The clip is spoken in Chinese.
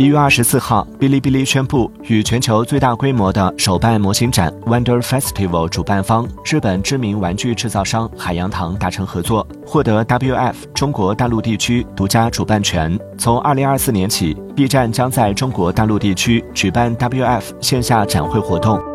一月二十四号哔哩哔哩宣布与全球最大规模的手办模型展 wonder festival 主办方日本知名玩具制造商海洋堂达成合作获得 wf 中国大陆地区独家主办权。从二零二四年起 b 站将在中国大陆地区举办 wf 线下展会活动。